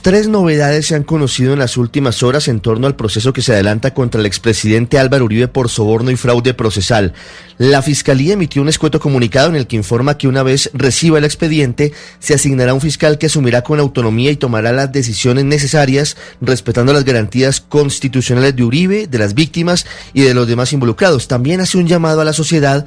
Tres novedades se han conocido en las últimas horas en torno al proceso que se adelanta contra el expresidente Álvaro Uribe por soborno y fraude procesal. La Fiscalía emitió un escueto comunicado en el que informa que una vez reciba el expediente, se asignará un fiscal que asumirá con autonomía y tomará las decisiones necesarias, respetando las garantías constitucionales de Uribe, de las víctimas y de los demás involucrados. También hace un llamado a la sociedad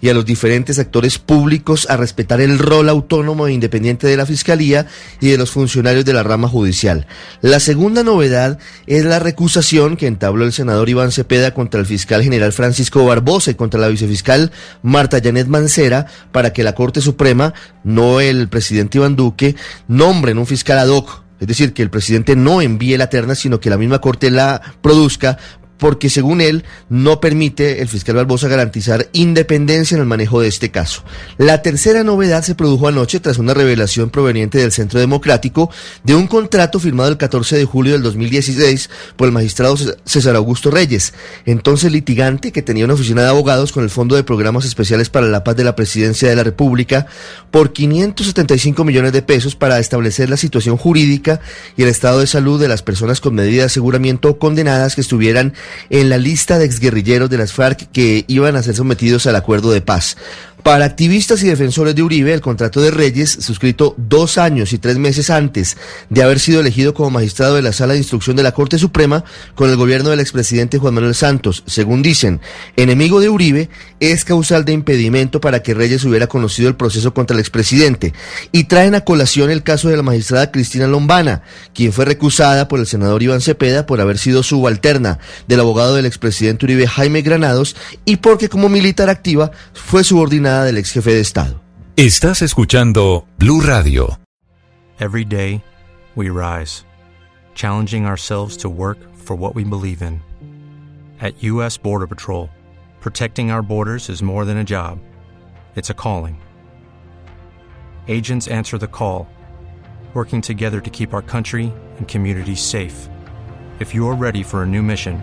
Y a los diferentes actores públicos a respetar el rol autónomo e independiente de la Fiscalía y de los funcionarios de la rama judicial. La segunda novedad es la recusación que entabló el senador Iván Cepeda contra el fiscal general Francisco Barbosa y contra la vicefiscal Marta Janet Mancera para que la Corte Suprema, no el presidente Iván Duque, nombren un fiscal ad hoc es decir, que el presidente no envíe la terna, sino que la misma Corte la produzca porque según él no permite el fiscal Barbosa garantizar independencia en el manejo de este caso. La tercera novedad se produjo anoche tras una revelación proveniente del Centro Democrático de un contrato firmado el 14 de julio del 2016 por el magistrado César Augusto Reyes, entonces litigante que tenía una oficina de abogados con el Fondo de Programas Especiales para la Paz de la Presidencia de la República por 575 millones de pesos para establecer la situación jurídica y el estado de salud de las personas con medida de aseguramiento condenadas que estuvieran en la lista de exguerrilleros de las FARC que iban a ser sometidos al acuerdo de paz. Para activistas y defensores de Uribe, el contrato de Reyes, suscrito dos años y tres meses antes de haber sido elegido como magistrado de la Sala de Instrucción de la Corte Suprema con el gobierno del expresidente Juan Manuel Santos, según dicen, enemigo de Uribe, es causal de impedimento para que Reyes hubiera conocido el proceso contra el expresidente. Y traen a colación el caso de la magistrada Cristina Lombana, quien fue recusada por el senador Iván Cepeda por haber sido subalterna del abogado del expresidente Uribe Jaime Granados y porque como militar activa fue subordinada del ex jefe de Estado. Estás escuchando Blue Radio. Every day, we rise, challenging ourselves to work for what we believe in. At U.S. Border Patrol, protecting our borders is more than a job, it's a calling. Agents answer the call, working together to keep our country and communities safe. If you are ready for a new mission,